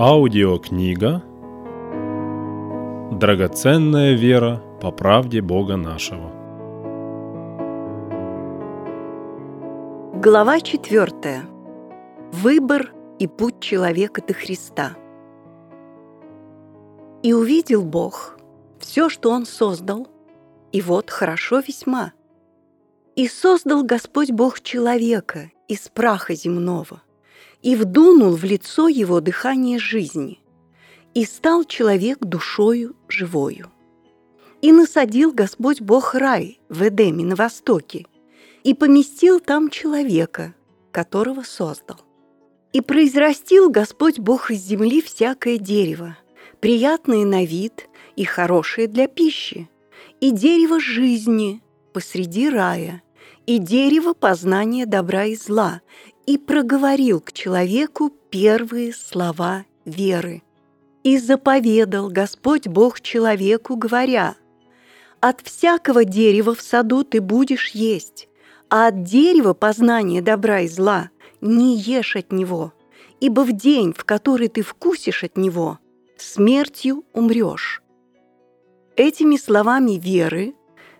Аудиокнига «Драгоценная вера по правде Бога нашего». Глава 4. Выбор и путь человека до Христа. «И увидел Бог все, что Он создал, и вот хорошо весьма. И создал Господь Бог человека из праха земного, и вдунул в лицо его дыхание жизни, и стал человек душою живою. И насадил Господь Бог рай в Эдеме на востоке, и поместил там человека, которого создал. И произрастил Господь Бог из земли всякое дерево, приятное на вид и хорошее для пищи, и дерево жизни посреди рая, и дерево познания добра и зла, и проговорил к человеку первые слова веры. И заповедал Господь Бог человеку, говоря, «От всякого дерева в саду ты будешь есть, а от дерева познания добра и зла не ешь от него, ибо в день, в который ты вкусишь от него, смертью умрешь». Этими словами веры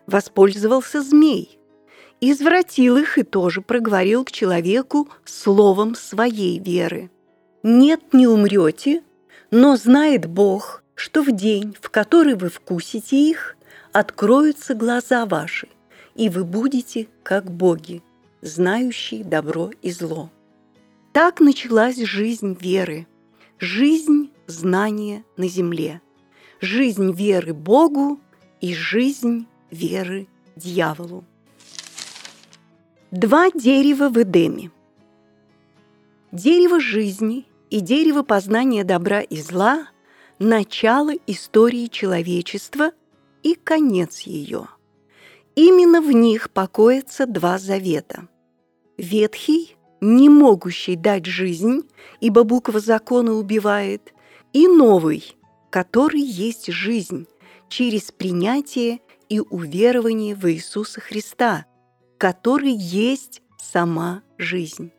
воспользовался змей – извратил их и тоже проговорил к человеку словом своей веры. «Нет, не умрете, но знает Бог, что в день, в который вы вкусите их, откроются глаза ваши, и вы будете как боги, знающие добро и зло». Так началась жизнь веры, жизнь знания на земле, жизнь веры Богу и жизнь веры дьяволу. Два дерева в Эдеме. Дерево жизни и дерево познания добра и зла – начало истории человечества и конец ее. Именно в них покоятся два завета. Ветхий, не могущий дать жизнь, ибо буква закона убивает, и новый, который есть жизнь через принятие и уверование в Иисуса Христа – который есть сама жизнь.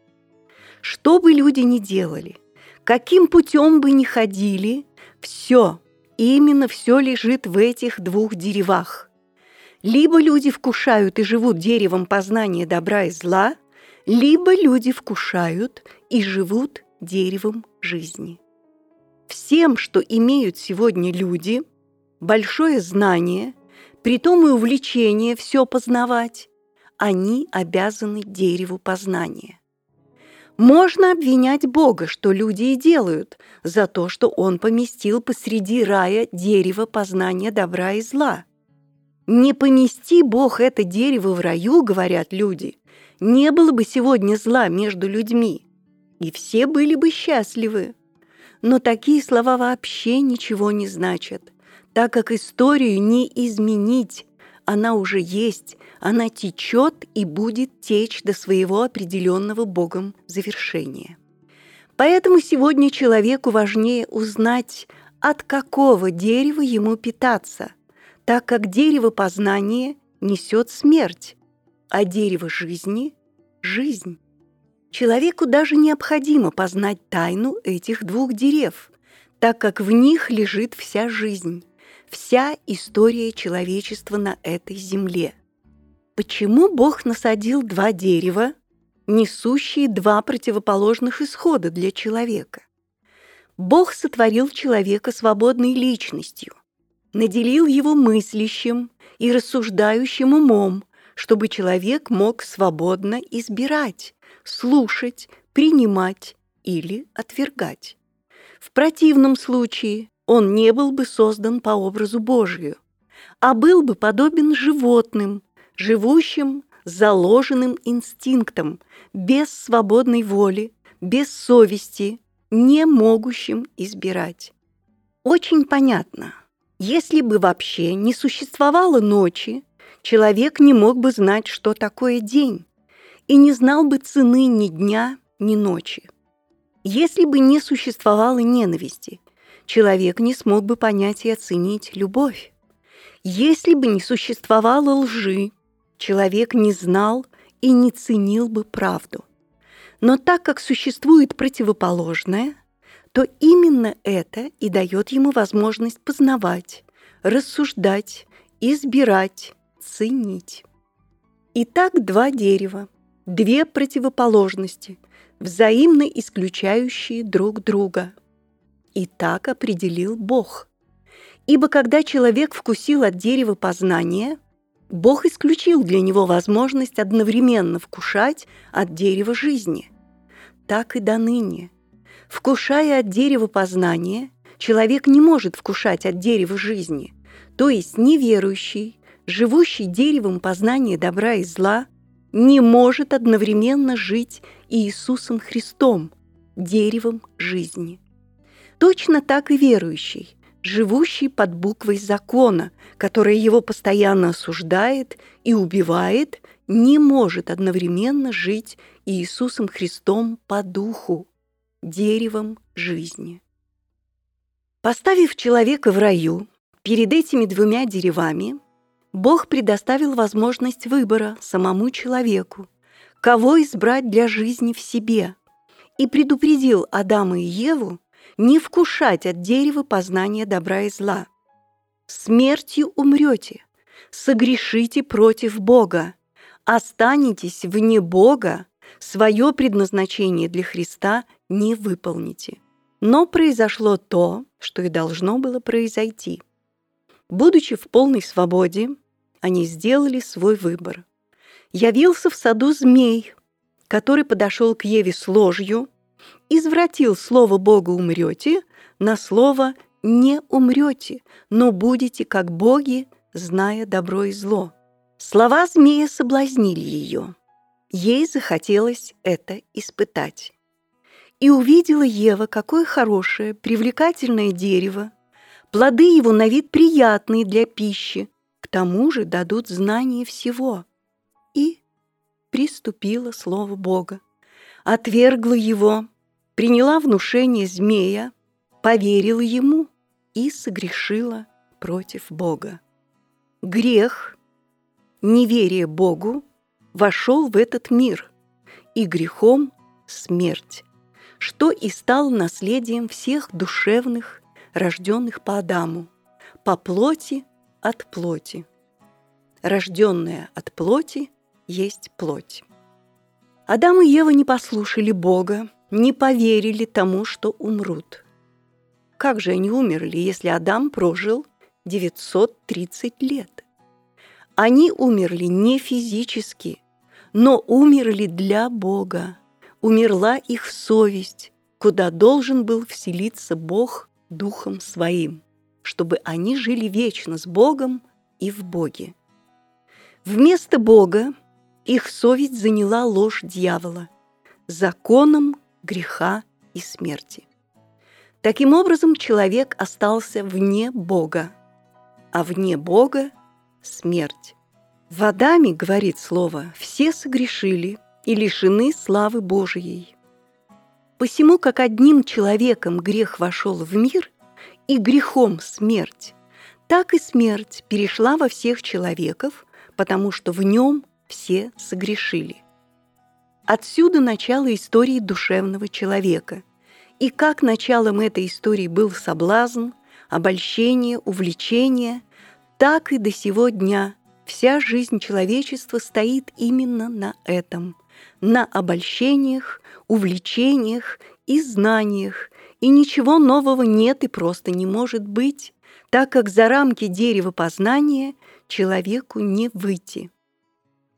Что бы люди ни делали, каким путем бы ни ходили, все, именно все лежит в этих двух деревах. Либо люди вкушают и живут деревом познания добра и зла, либо люди вкушают и живут деревом жизни. Всем, что имеют сегодня люди, большое знание, притом и увлечение все познавать, они обязаны дереву познания. Можно обвинять Бога, что люди и делают, за то, что Он поместил посреди рая дерево познания добра и зла. Не помести Бог это дерево в раю, говорят люди, не было бы сегодня зла между людьми, и все были бы счастливы. Но такие слова вообще ничего не значат, так как историю не изменить, она уже есть, она течет и будет течь до своего определенного Богом завершения. Поэтому сегодня человеку важнее узнать, от какого дерева ему питаться, так как дерево познания несет смерть, а дерево жизни – жизнь. Человеку даже необходимо познать тайну этих двух дерев, так как в них лежит вся жизнь вся история человечества на этой земле. Почему Бог насадил два дерева, несущие два противоположных исхода для человека? Бог сотворил человека свободной личностью, наделил его мыслящим и рассуждающим умом, чтобы человек мог свободно избирать, слушать, принимать или отвергать. В противном случае он не был бы создан по образу Божию, а был бы подобен животным, живущим заложенным инстинктом, без свободной воли, без совести, не могущим избирать. Очень понятно, если бы вообще не существовало ночи, человек не мог бы знать, что такое день, и не знал бы цены ни дня, ни ночи. Если бы не существовало ненависти, человек не смог бы понять и оценить любовь. Если бы не существовало лжи, человек не знал и не ценил бы правду. Но так как существует противоположное, то именно это и дает ему возможность познавать, рассуждать, избирать, ценить. Итак, два дерева, две противоположности, взаимно исключающие друг друга. И так определил Бог. Ибо когда человек вкусил от дерева познания, Бог исключил для него возможность одновременно вкушать от дерева жизни. Так и до ныне. Вкушая от дерева познания, человек не может вкушать от дерева жизни, то есть неверующий, живущий деревом познания добра и зла, не может одновременно жить Иисусом Христом, деревом жизни. Точно так и верующий, живущий под буквой закона, которая его постоянно осуждает и убивает, не может одновременно жить Иисусом Христом по духу, деревом жизни. Поставив человека в раю перед этими двумя деревами, Бог предоставил возможность выбора самому человеку, кого избрать для жизни в себе, и предупредил Адама и Еву не вкушать от дерева познания добра и зла. Смертью умрете, согрешите против Бога, останетесь вне Бога, свое предназначение для Христа не выполните. Но произошло то, что и должно было произойти. Будучи в полной свободе, они сделали свой выбор. Явился в саду змей, который подошел к Еве с ложью, извратил слово Бога «умрете» на слово «не умрете, но будете как боги, зная добро и зло». Слова змея соблазнили ее. Ей захотелось это испытать. И увидела Ева, какое хорошее, привлекательное дерево. Плоды его на вид приятные для пищи, к тому же дадут знание всего. И приступила слово Бога, отвергла его, приняла внушение змея, поверила ему и согрешила против Бога. Грех, неверие Богу, вошел в этот мир, и грехом смерть, что и стал наследием всех душевных, рожденных по Адаму, по плоти от плоти. Рожденная от плоти есть плоть. Адам и Ева не послушали Бога, не поверили тому, что умрут. Как же они умерли, если Адам прожил 930 лет? Они умерли не физически, но умерли для Бога. Умерла их совесть, куда должен был вселиться Бог Духом Своим, чтобы они жили вечно с Богом и в Боге. Вместо Бога их совесть заняла ложь дьявола, законом греха и смерти. Таким образом, человек остался вне Бога, а вне Бога смерть. В Адаме, говорит слово, все согрешили и лишены славы Божией. Посему, как одним человеком грех вошел в мир, и грехом смерть, так и смерть перешла во всех человеков, потому что в нем все согрешили. Отсюда начало истории душевного человека. И как началом этой истории был соблазн, обольщение, увлечение, так и до сего дня вся жизнь человечества стоит именно на этом, на обольщениях, увлечениях и знаниях, и ничего нового нет и просто не может быть, так как за рамки дерева познания человеку не выйти.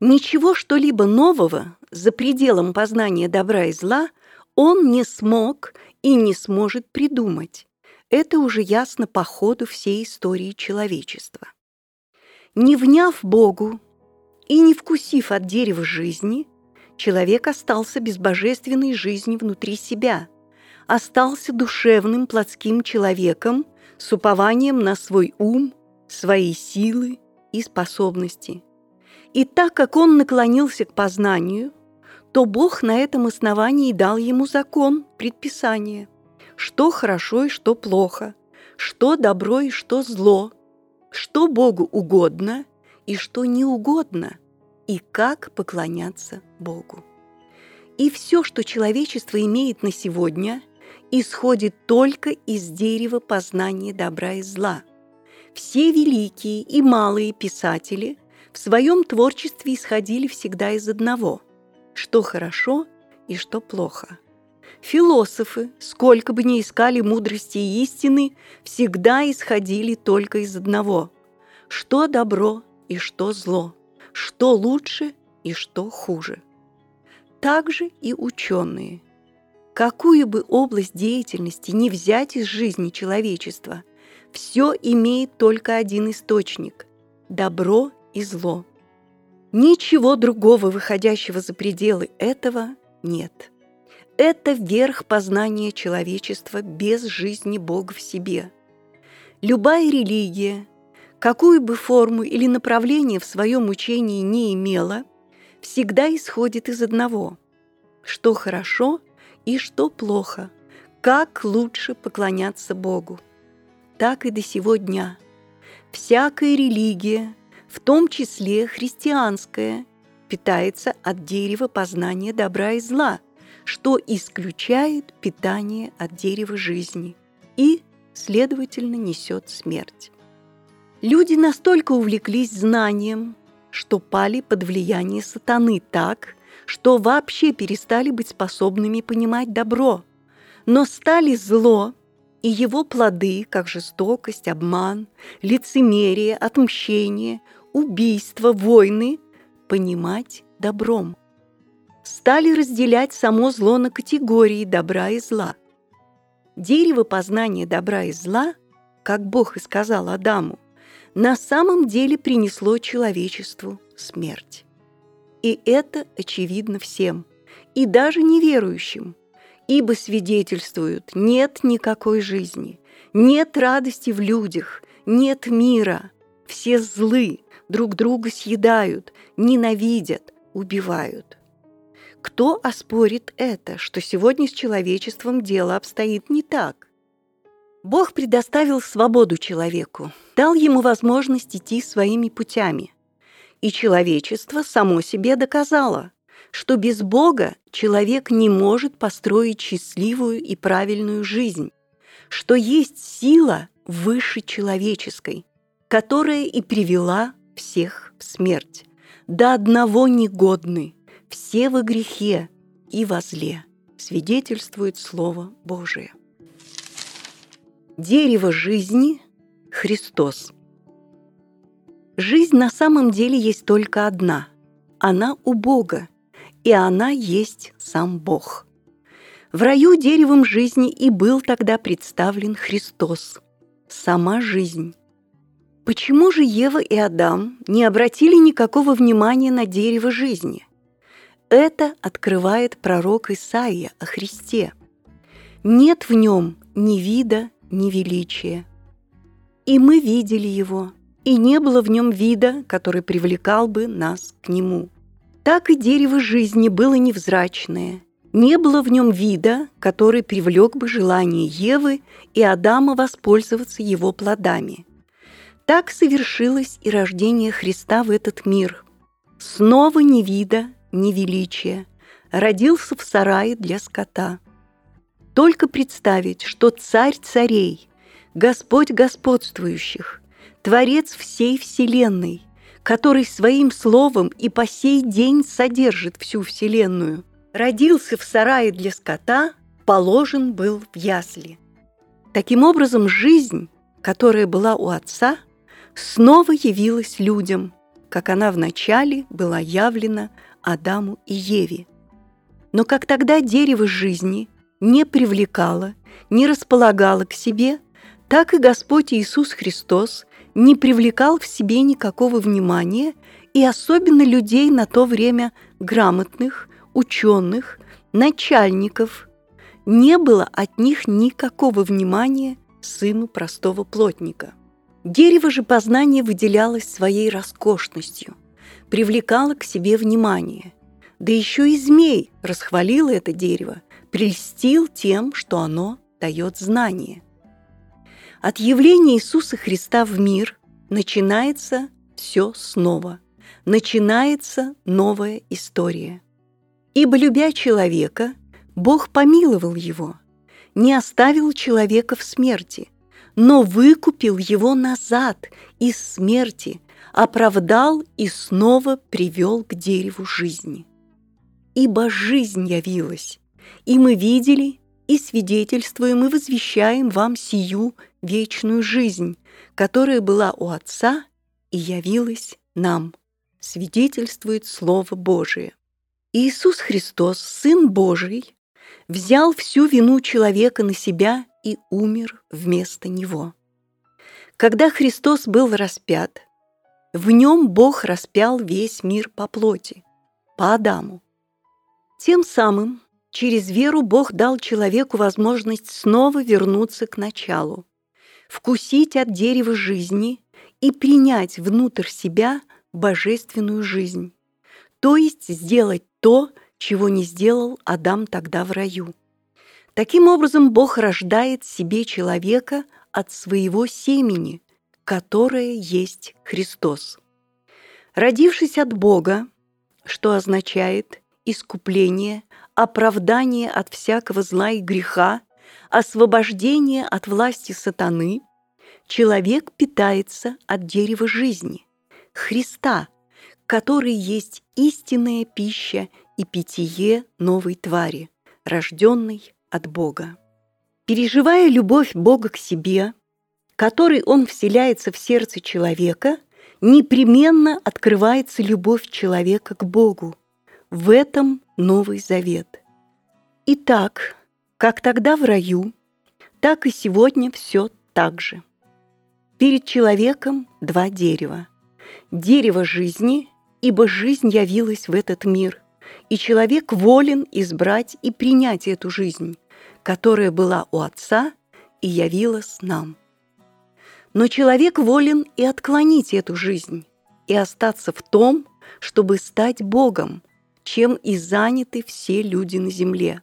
Ничего что-либо нового за пределом познания добра и зла он не смог и не сможет придумать, это уже ясно по ходу всей истории человечества. Не вняв Богу и не вкусив от дерева жизни, человек остался без божественной жизни внутри себя, остался душевным плотским человеком с упованием на свой ум, свои силы и способности. И так как он наклонился к познанию, то Бог на этом основании дал ему закон, предписание – что хорошо и что плохо, что добро и что зло, что Богу угодно и что не угодно, и как поклоняться Богу. И все, что человечество имеет на сегодня, исходит только из дерева познания добра и зла. Все великие и малые писатели в своем творчестве исходили всегда из одного – что хорошо и что плохо. Философы, сколько бы ни искали мудрости и истины, всегда исходили только из одного – что добро и что зло, что лучше и что хуже. Также и ученые. Какую бы область деятельности не взять из жизни человечества, все имеет только один источник – добро и зло. Ничего другого, выходящего за пределы этого, нет. Это верх познания человечества без жизни Бога в себе. Любая религия, какую бы форму или направление в своем учении не имела, всегда исходит из одного – что хорошо и что плохо, как лучше поклоняться Богу. Так и до сего дня. Всякая религия, в том числе христианская, питается от дерева познания добра и зла, что исключает питание от дерева жизни и, следовательно, несет смерть. Люди настолько увлеклись знанием, что пали под влияние сатаны так, что вообще перестали быть способными понимать добро, но стали зло и его плоды, как жестокость, обман, лицемерие, отмщение, убийство, войны, понимать добром. Стали разделять само зло на категории добра и зла. Дерево познания добра и зла, как Бог и сказал Адаму, на самом деле принесло человечеству смерть. И это очевидно всем, и даже неверующим, ибо свидетельствуют, нет никакой жизни, нет радости в людях, нет мира, все злы, друг друга съедают, ненавидят, убивают. Кто оспорит это, что сегодня с человечеством дело обстоит не так? Бог предоставил свободу человеку, дал ему возможность идти своими путями – и человечество само себе доказало, что без Бога человек не может построить счастливую и правильную жизнь, что есть сила выше человеческой, которая и привела всех в смерть. До одного негодны, все во грехе и во зле, свидетельствует Слово Божие. Дерево жизни – Христос – Жизнь на самом деле есть только одна. Она у Бога, и она есть сам Бог. В раю деревом жизни и был тогда представлен Христос, сама жизнь. Почему же Ева и Адам не обратили никакого внимания на дерево жизни? Это открывает пророк Исаия о Христе. Нет в нем ни вида, ни величия. И мы видели его, и не было в нем вида, который привлекал бы нас к нему. Так и дерево жизни было невзрачное. Не было в нем вида, который привлек бы желание Евы и Адама воспользоваться его плодами. Так совершилось и рождение Христа в этот мир. Снова ни вида, ни величия. Родился в сарае для скота. Только представить, что царь царей, Господь господствующих, Творец всей Вселенной, который своим словом и по сей день содержит всю Вселенную, родился в сарае для скота, положен был в ясли. Таким образом, жизнь, которая была у Отца, снова явилась людям, как она вначале была явлена Адаму и Еве. Но как тогда дерево жизни не привлекало, не располагало к себе, так и Господь Иисус Христос не привлекал в себе никакого внимания и особенно людей на то время грамотных, ученых, начальников. Не было от них никакого внимания сыну простого плотника. Дерево же познания выделялось своей роскошностью, привлекало к себе внимание. Да еще и змей расхвалил это дерево, прельстил тем, что оно дает знание – от явления Иисуса Христа в мир начинается все снова. Начинается новая история. Ибо, любя человека, Бог помиловал его, не оставил человека в смерти, но выкупил его назад из смерти, оправдал и снова привел к дереву жизни. Ибо жизнь явилась, и мы видели, и свидетельствуем, и возвещаем вам сию вечную жизнь, которая была у Отца и явилась нам, свидетельствует Слово Божие. Иисус Христос, Сын Божий, взял всю вину человека на себя и умер вместо него. Когда Христос был распят, в нем Бог распял весь мир по плоти, по Адаму. Тем самым через веру Бог дал человеку возможность снова вернуться к началу, вкусить от дерева жизни и принять внутрь себя божественную жизнь, то есть сделать то, чего не сделал Адам тогда в раю. Таким образом, Бог рождает себе человека от своего семени, которое есть Христос. Родившись от Бога, что означает искупление, оправдание от всякого зла и греха, освобождение от власти сатаны, человек питается от дерева жизни, Христа, который есть истинная пища и питье новой твари, рожденной от Бога. Переживая любовь Бога к себе, которой Он вселяется в сердце человека, непременно открывается любовь человека к Богу. В этом Новый Завет. Итак, как тогда в раю, так и сегодня все так же. Перед человеком два дерева. Дерево жизни, ибо жизнь явилась в этот мир, и человек волен избрать и принять эту жизнь, которая была у Отца и явилась нам. Но человек волен и отклонить эту жизнь, и остаться в том, чтобы стать Богом, чем и заняты все люди на земле.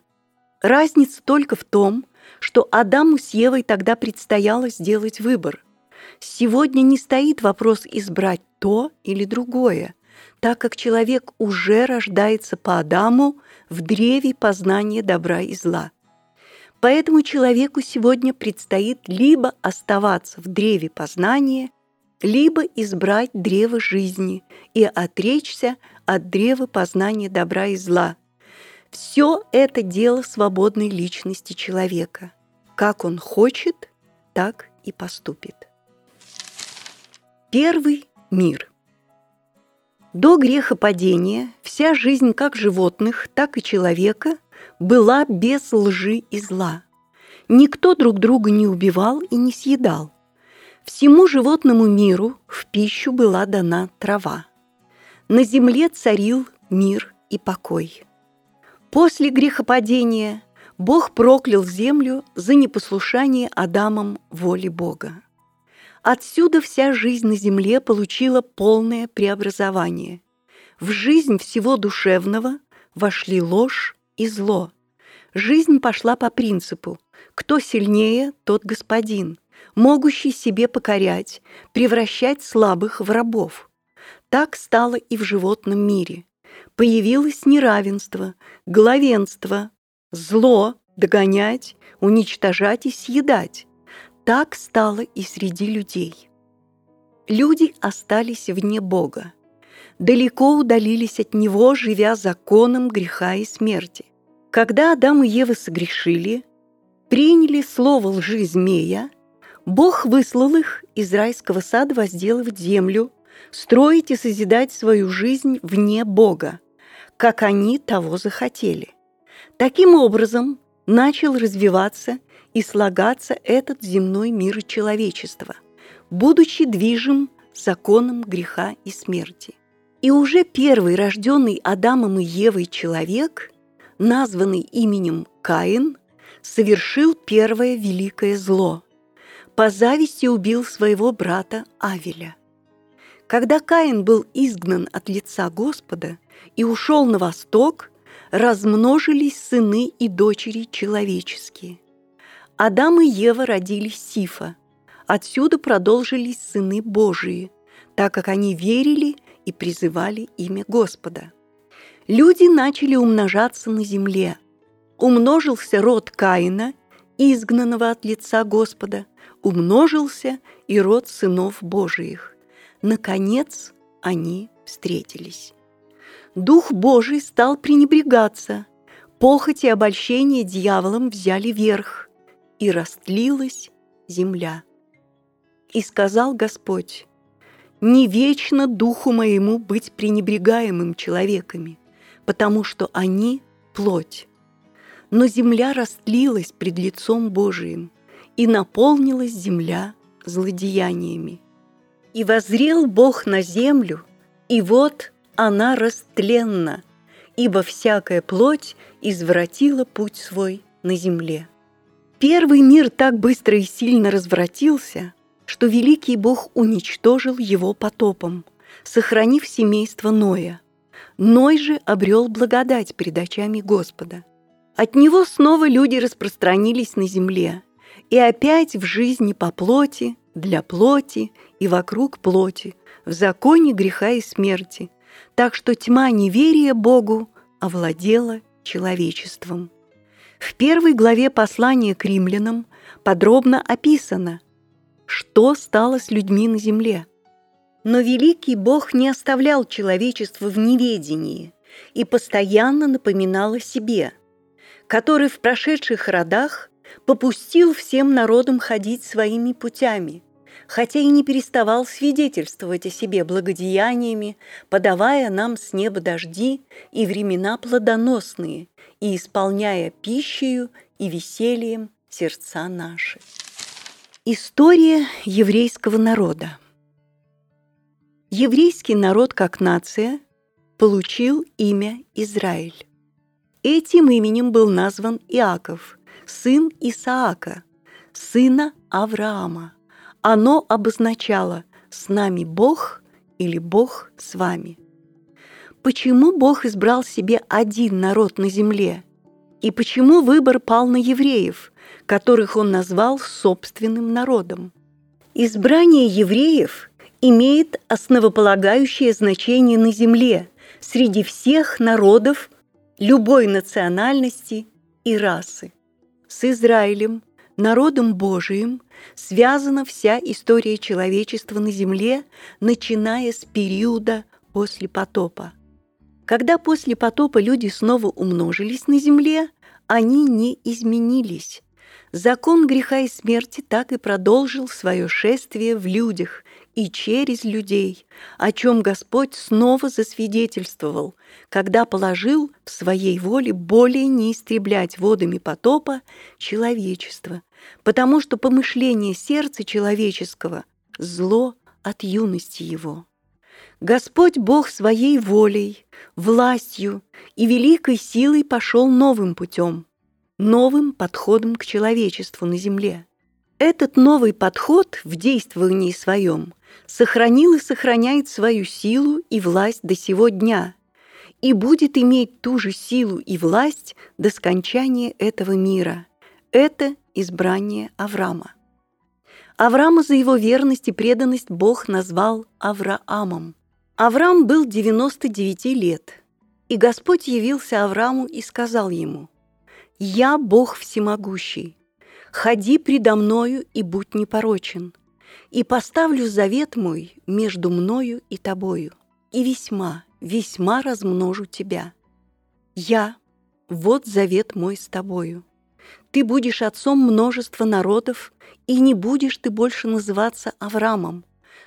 Разница только в том, что Адаму с Евой тогда предстояло сделать выбор. Сегодня не стоит вопрос избрать то или другое, так как человек уже рождается по Адаму в древе познания добра и зла. Поэтому человеку сегодня предстоит либо оставаться в древе познания, либо избрать древо жизни и отречься от древа познания добра и зла. Все это дело свободной личности человека. Как он хочет, так и поступит. Первый мир. До грехопадения вся жизнь как животных, так и человека была без лжи и зла. Никто друг друга не убивал и не съедал. Всему животному миру в пищу была дана трава. На земле царил мир и покой. После грехопадения Бог проклял землю за непослушание Адамом воли Бога. Отсюда вся жизнь на земле получила полное преобразование. В жизнь всего душевного вошли ложь и зло. Жизнь пошла по принципу «кто сильнее, тот господин», могущий себе покорять, превращать слабых в рабов. Так стало и в животном мире. Появилось неравенство, главенство, зло догонять, уничтожать и съедать. Так стало и среди людей. Люди остались вне Бога, далеко удалились от Него, живя законом греха и смерти. Когда Адам и Ева согрешили, приняли слово лжи змея, Бог выслал их из райского сада возделывать землю, строить и созидать свою жизнь вне Бога, как они того захотели. Таким образом начал развиваться и слагаться этот земной мир человечества, будучи движим законом греха и смерти. И уже первый рожденный Адамом и Евой человек – названный именем Каин, совершил первое великое зло. По зависти убил своего брата Авеля. Когда Каин был изгнан от лица Господа и ушел на восток, размножились сыны и дочери человеческие. Адам и Ева родились Сифа. Отсюда продолжились сыны Божии, так как они верили и призывали имя Господа – люди начали умножаться на земле. Умножился род Каина, изгнанного от лица Господа, умножился и род сынов Божиих. Наконец они встретились. Дух Божий стал пренебрегаться, похоть и обольщение дьяволом взяли верх, и растлилась земля. И сказал Господь, «Не вечно духу моему быть пренебрегаемым человеками, потому что они – плоть. Но земля растлилась пред лицом Божиим, и наполнилась земля злодеяниями. И возрел Бог на землю, и вот она растленна, ибо всякая плоть извратила путь свой на земле. Первый мир так быстро и сильно развратился, что великий Бог уничтожил его потопом, сохранив семейство Ноя. Ной же обрел благодать перед очами Господа. От него снова люди распространились на земле, и опять в жизни по плоти, для плоти и вокруг плоти, в законе греха и смерти, так что тьма неверия Богу овладела человечеством. В первой главе послания к римлянам подробно описано, что стало с людьми на земле. Но великий Бог не оставлял человечество в неведении и постоянно напоминал о себе, который в прошедших родах попустил всем народам ходить своими путями, хотя и не переставал свидетельствовать о себе благодеяниями, подавая нам с неба дожди и времена плодоносные, и исполняя пищею и весельем сердца наши. История еврейского народа Еврейский народ как нация получил имя Израиль. Этим именем был назван Иаков, сын Исаака, сына Авраама. Оно обозначало «с нами Бог» или «Бог с вами». Почему Бог избрал себе один народ на земле? И почему выбор пал на евреев, которых он назвал собственным народом? Избрание евреев имеет основополагающее значение на земле среди всех народов любой национальности и расы. С Израилем, народом Божиим, связана вся история человечества на земле, начиная с периода после потопа – когда после потопа люди снова умножились на земле, они не изменились. Закон греха и смерти так и продолжил свое шествие в людях и через людей, о чем Господь снова засвидетельствовал, когда положил в своей воле более не истреблять водами потопа человечество, потому что помышление сердца человеческого – зло от юности его. Господь Бог своей волей, властью и великой силой пошел новым путем, новым подходом к человечеству на земле. Этот новый подход в действовании своем сохранил и сохраняет свою силу и власть до сего дня и будет иметь ту же силу и власть до скончания этого мира. Это избрание Авраама. Авраама за его верность и преданность Бог назвал Авраамом. Авраам был 99 лет, и Господь явился Аврааму и сказал ему, «Я Бог всемогущий, ходи предо мною и будь непорочен, и поставлю завет мой между мною и тобою, и весьма, весьма размножу тебя. Я, вот завет мой с тобою. Ты будешь отцом множества народов, и не будешь ты больше называться Авраамом,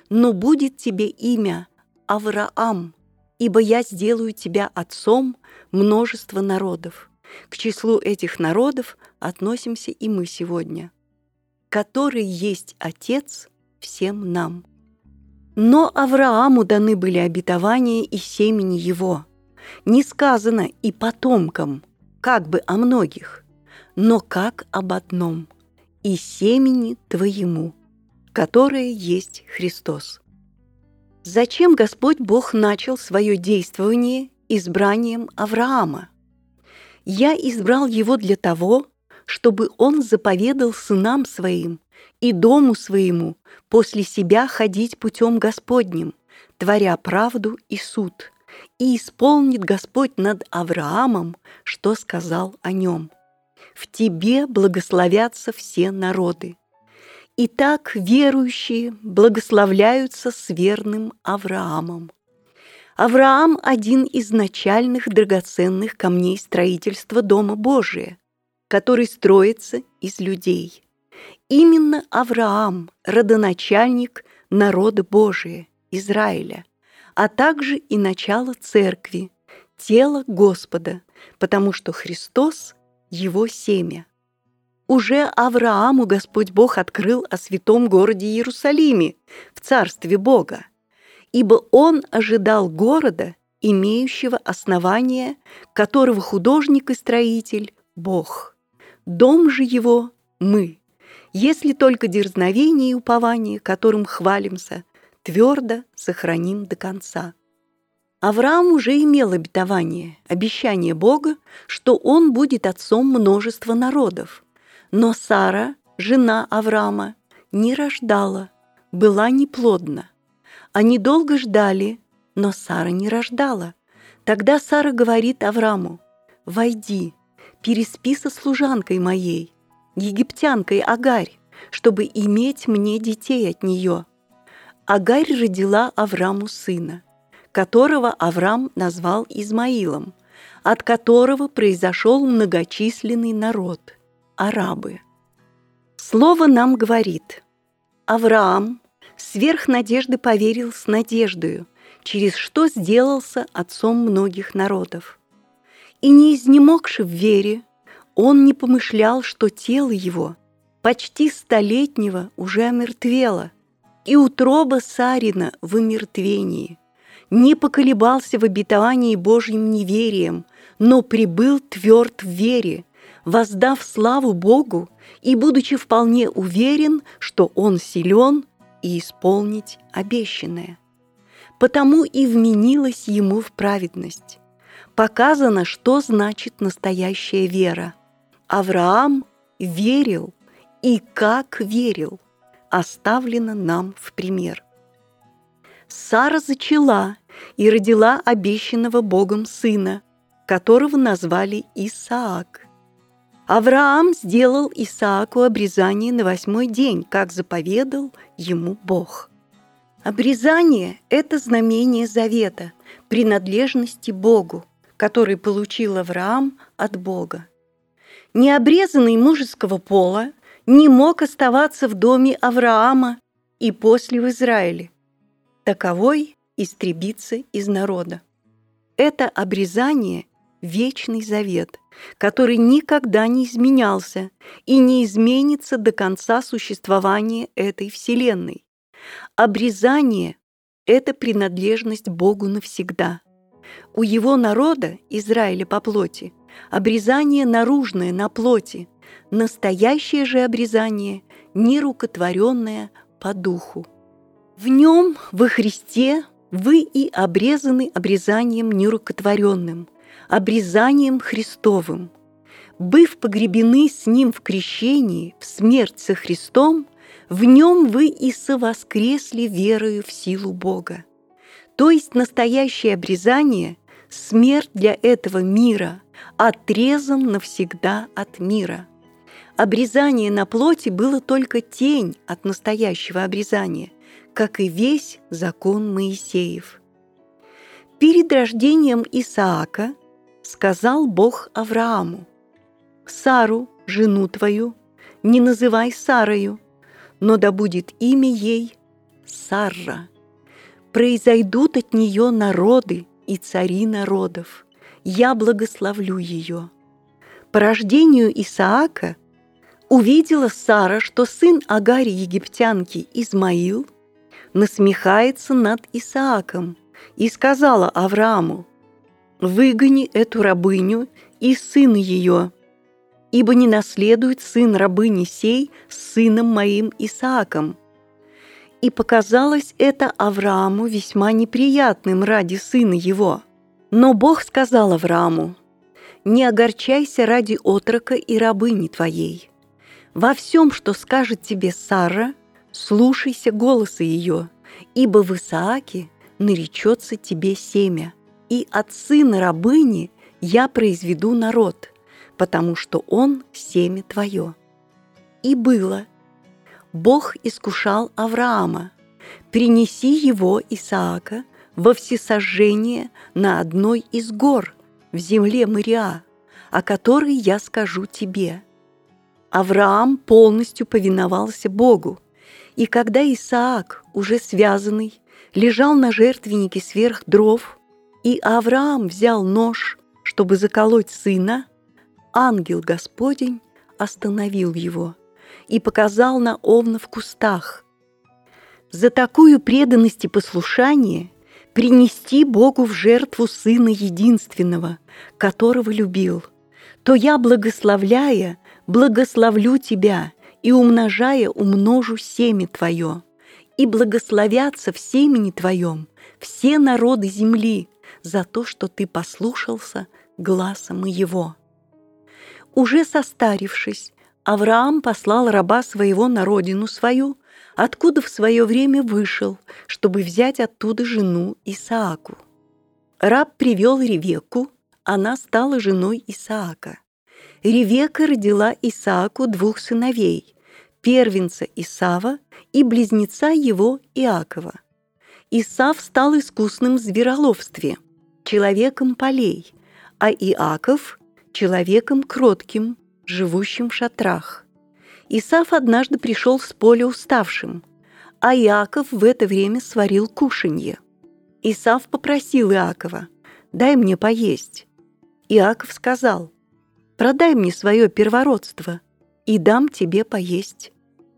но будет тебе имя – Авраам, ибо я сделаю тебя отцом множества народов. К числу этих народов относимся и мы сегодня, который есть Отец всем нам. Но Аврааму даны были обетования и семени его. Не сказано и потомкам, как бы о многих, но как об одном, и семени твоему, которое есть Христос. Зачем Господь Бог начал свое действование избранием Авраама? Я избрал его для того, чтобы он заповедал сынам своим и дому своему после себя ходить путем Господним, творя правду и суд, и исполнит Господь над Авраамом, что сказал о нем. в тебе благословятся все народы. Итак, верующие благословляются с верным Авраамом. Авраам – один из начальных драгоценных камней строительства Дома Божия, который строится из людей. Именно Авраам – родоначальник народа Божия, Израиля, а также и начало церкви, тело Господа, потому что Христос – его семя. Уже Аврааму Господь Бог открыл о святом городе Иерусалиме в царстве Бога – ибо он ожидал города, имеющего основание, которого художник и строитель – Бог. Дом же его – мы, если только дерзновение и упование, которым хвалимся, твердо сохраним до конца. Авраам уже имел обетование, обещание Бога, что он будет отцом множества народов. Но Сара, жена Авраама, не рождала, была неплодна. Они долго ждали, но Сара не рождала. Тогда Сара говорит Аврааму, «Войди, переспи со служанкой моей, египтянкой Агарь, чтобы иметь мне детей от нее». Агарь родила Аврааму сына, которого Авраам назвал Измаилом, от которого произошел многочисленный народ – арабы. Слово нам говорит, Авраам сверх надежды поверил с надеждою, через что сделался отцом многих народов. И не изнемогши в вере, он не помышлял, что тело его, почти столетнего, уже омертвело, и утроба Сарина в омертвении, не поколебался в обетовании Божьим неверием, но прибыл тверд в вере, воздав славу Богу и будучи вполне уверен, что Он силен и исполнить обещанное. Потому и вменилось ему в праведность. Показано, что значит настоящая вера. Авраам верил и как верил, оставлено нам в пример. Сара зачала и родила обещанного Богом сына, которого назвали Исаак. Авраам сделал Исааку обрезание на восьмой день, как заповедал ему Бог. Обрезание – это знамение завета, принадлежности Богу, который получил Авраам от Бога. Необрезанный мужеского пола не мог оставаться в доме Авраама и после в Израиле. Таковой истребиться из народа. Это обрезание – вечный завет – который никогда не изменялся и не изменится до конца существования этой Вселенной. Обрезание – это принадлежность Богу навсегда. У его народа, Израиля по плоти, обрезание наружное на плоти, настоящее же обрезание – нерукотворенное по духу. В нем, во Христе, вы и обрезаны обрезанием нерукотворенным, обрезанием Христовым. Быв погребены с Ним в крещении, в смерть со Христом, в Нем вы и совоскресли верою в силу Бога. То есть настоящее обрезание – смерть для этого мира, отрезан навсегда от мира. Обрезание на плоти было только тень от настоящего обрезания, как и весь закон Моисеев. Перед рождением Исаака сказал Бог Аврааму, «Сару, жену твою, не называй Сарою, но да будет имя ей Сарра. Произойдут от нее народы и цари народов. Я благословлю ее». По рождению Исаака увидела Сара, что сын Агари египтянки Измаил насмехается над Исааком и сказала Аврааму, выгони эту рабыню и сына ее, ибо не наследует сын рабыни сей с сыном моим Исааком». И показалось это Аврааму весьма неприятным ради сына его. Но Бог сказал Аврааму, «Не огорчайся ради отрока и рабыни твоей. Во всем, что скажет тебе Сара, слушайся голоса ее, ибо в Исааке наречется тебе семя, и от сына рабыни я произведу народ, потому что он семя твое. И было. Бог искушал Авраама, принеси его, Исаака, во всесожжение на одной из гор в земле Мариа, о которой я скажу тебе. Авраам полностью повиновался Богу, и когда Исаак, уже связанный, лежал на жертвеннике сверх дров, и Авраам взял нож, чтобы заколоть сына, ангел Господень остановил его и показал на овна в кустах. За такую преданность и послушание принести Богу в жертву Сына Единственного, которого любил, то я, благословляя, благословлю тебя и, умножая, умножу семя твое, и благословятся в семени твоем все народы земли за то, что ты послушался гласа моего. Уже состарившись, Авраам послал раба своего на родину свою, откуда в свое время вышел, чтобы взять оттуда жену Исааку. Раб привел Ревеку, она стала женой Исаака. Ревека родила Исааку двух сыновей, первенца Исава и близнеца его Иакова. Исав стал искусным в звероловстве, человеком полей, а Иаков – человеком кротким, живущим в шатрах. Исав однажды пришел с поля уставшим, а Иаков в это время сварил кушанье. Исав попросил Иакова, «Дай мне поесть». Иаков сказал, «Продай мне свое первородство, и дам тебе поесть».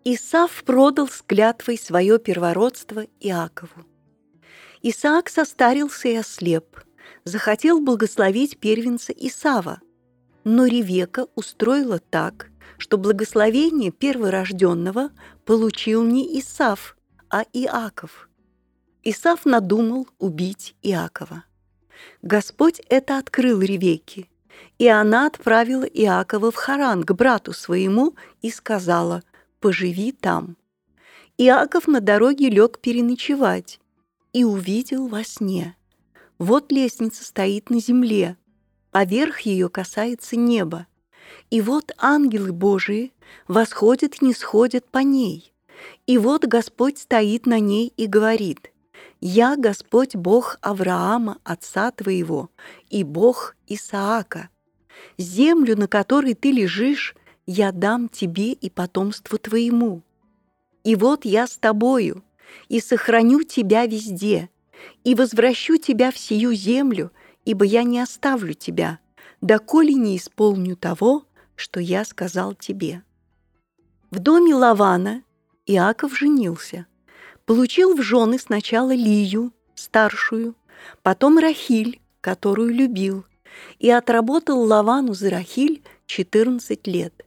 Исав продал с клятвой свое первородство Иакову. Исаак состарился и ослеп, захотел благословить первенца Исава, но Ревека устроила так, что благословение перворожденного получил не Исав, а Иаков. Исав надумал убить Иакова. Господь это открыл Ревеке, и она отправила Иакова в Харан к брату своему и сказала «Поживи там». Иаков на дороге лег переночевать и увидел во сне. Вот лестница стоит на земле, а верх ее касается неба. И вот ангелы Божии восходят и не сходят по ней. И вот Господь стоит на ней и говорит, «Я Господь Бог Авраама, отца твоего, и Бог Исаака. Землю, на которой ты лежишь, я дам тебе и потомству твоему. И вот я с тобою, и сохраню тебя везде, и возвращу тебя в сию землю, ибо я не оставлю тебя, доколе не исполню того, что я сказал тебе». В доме Лавана Иаков женился. Получил в жены сначала Лию, старшую, потом Рахиль, которую любил, и отработал Лавану за Рахиль 14 лет.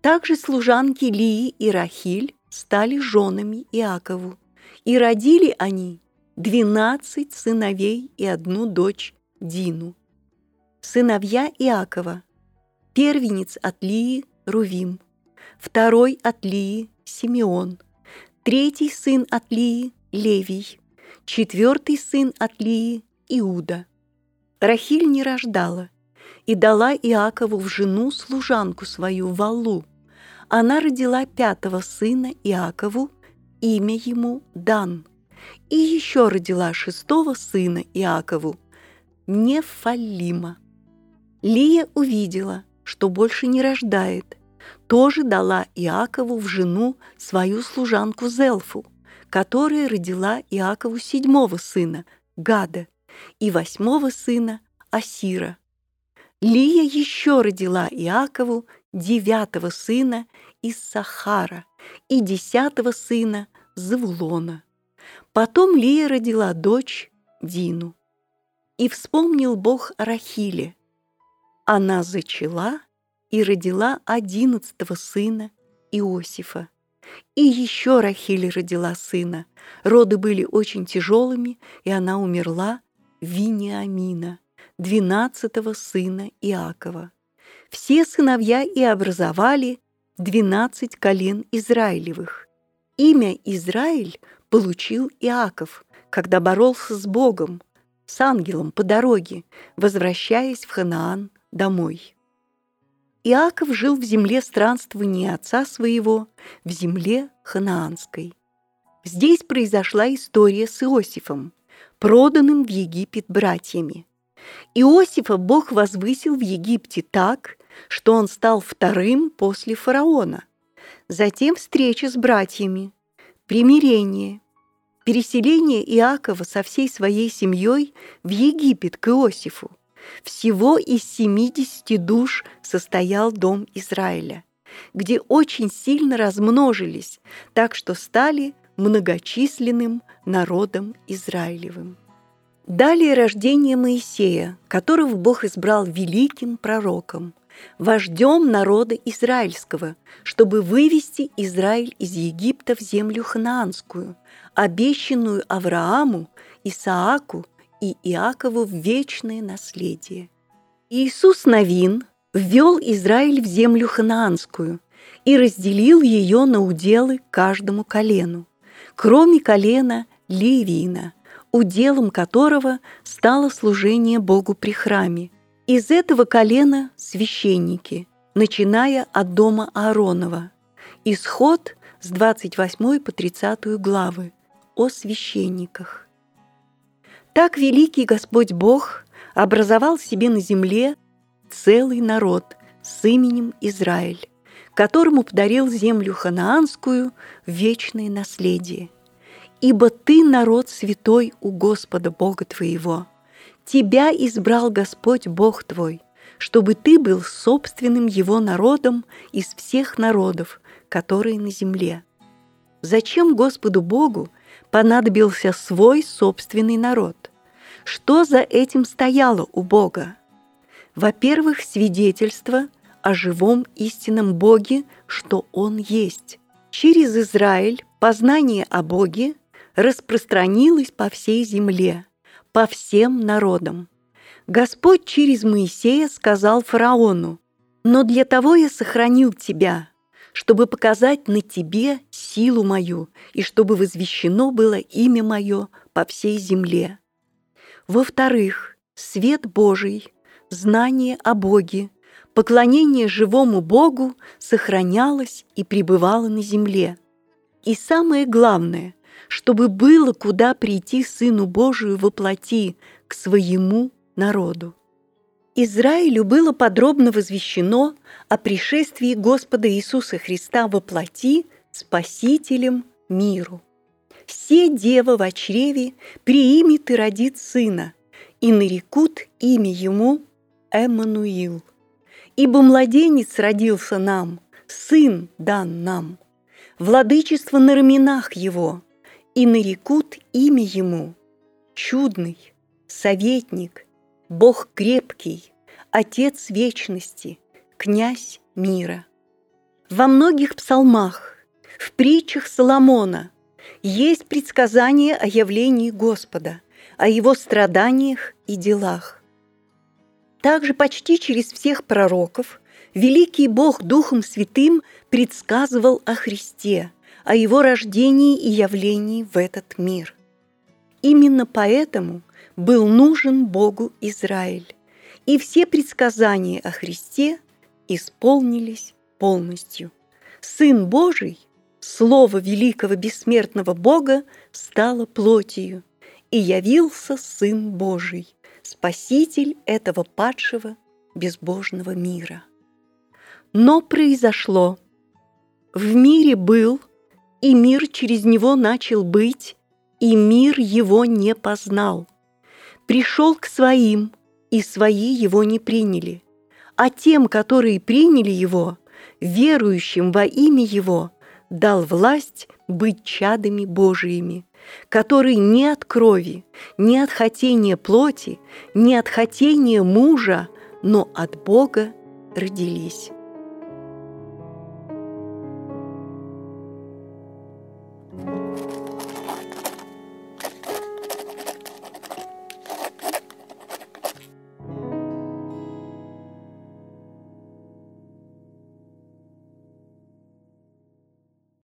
Также служанки Лии и Рахиль стали женами Иакову, и родили они двенадцать сыновей и одну дочь Дину. Сыновья Иакова. Первенец от Лии – Рувим. Второй от Лии – Симеон. Третий сын от Лии – Левий. Четвертый сын от Лии – Иуда. Рахиль не рождала и дала Иакову в жену служанку свою Валу. Она родила пятого сына Иакову, имя ему Дан, и еще родила шестого сына Иакову, Нефалима. Лия увидела, что больше не рождает, тоже дала Иакову в жену свою служанку Зелфу, которая родила Иакову седьмого сына, Гада, и восьмого сына, Асира. Лия еще родила Иакову девятого сына из Сахара и десятого сына Завулона. Потом Лия родила дочь Дину. И вспомнил Бог Рахиле. Она зачала и родила одиннадцатого сына Иосифа. И еще Рахиль родила сына. Роды были очень тяжелыми, и она умерла Виниамина, двенадцатого сына Иакова. Все сыновья и образовали двенадцать колен Израилевых. Имя Израиль получил Иаков, когда боролся с Богом, с ангелом по дороге, возвращаясь в Ханаан домой. Иаков жил в земле странствования отца своего, в земле ханаанской. Здесь произошла история с Иосифом, проданным в Египет братьями. Иосифа Бог возвысил в Египте так, что он стал вторым после фараона. Затем встреча с братьями, примирение, переселение Иакова со всей своей семьей в Египет к Иосифу. Всего из 70 душ состоял дом Израиля, где очень сильно размножились, так что стали многочисленным народом Израилевым. Далее рождение Моисея, которого Бог избрал великим пророком, вождем народа израильского, чтобы вывести Израиль из Египта в землю ханаанскую, обещанную Аврааму, Исааку и Иакову в вечное наследие. Иисус Новин ввел Израиль в землю ханаанскую и разделил ее на уделы каждому колену, кроме колена Левиина, уделом которого стало служение Богу при храме. Из этого колена священники, начиная от дома Ааронова. Исход с 28 по 30 главы о священниках. Так великий Господь Бог образовал себе на земле целый народ с именем Израиль, которому подарил землю ханаанскую в вечное наследие. Ибо ты народ святой у Господа Бога твоего. Тебя избрал Господь Бог твой, чтобы ты был собственным его народом из всех народов, которые на земле. Зачем Господу Богу понадобился свой собственный народ. Что за этим стояло у Бога? Во-первых, свидетельство о живом истинном Боге, что Он есть. Через Израиль познание о Боге распространилось по всей земле, по всем народам. Господь через Моисея сказал фараону, «Но для того я сохранил тебя, чтобы показать на тебе силу мою и чтобы возвещено было имя мое по всей земле. Во-вторых, свет Божий, знание о Боге, поклонение живому Богу сохранялось и пребывало на земле. И самое главное, чтобы было куда прийти Сыну Божию во плоти к своему народу. Израилю было подробно возвещено о пришествии Господа Иисуса Христа во плоти Спасителем миру. Все дева в чреве приимет и родит сына, и нарекут имя ему Эммануил. Ибо младенец родился нам, сын дан нам, владычество на раменах его, и нарекут имя ему чудный, советник – Бог крепкий, Отец вечности, князь мира. Во многих псалмах, в притчах Соломона есть предсказание о явлении Господа, о его страданиях и делах. Также почти через всех пророков великий Бог Духом Святым предсказывал о Христе, о его рождении и явлении в этот мир. Именно поэтому был нужен Богу Израиль, и все предсказания о Христе исполнились полностью. Сын Божий, Слово великого бессмертного Бога, стало плотью, и явился Сын Божий, Спаситель этого падшего безбожного мира. Но произошло. В мире был, и мир через него начал быть, и мир его не познал пришел к своим, и свои его не приняли. А тем, которые приняли его, верующим во имя его, дал власть быть чадами Божиими, которые не от крови, не от хотения плоти, не от хотения мужа, но от Бога родились.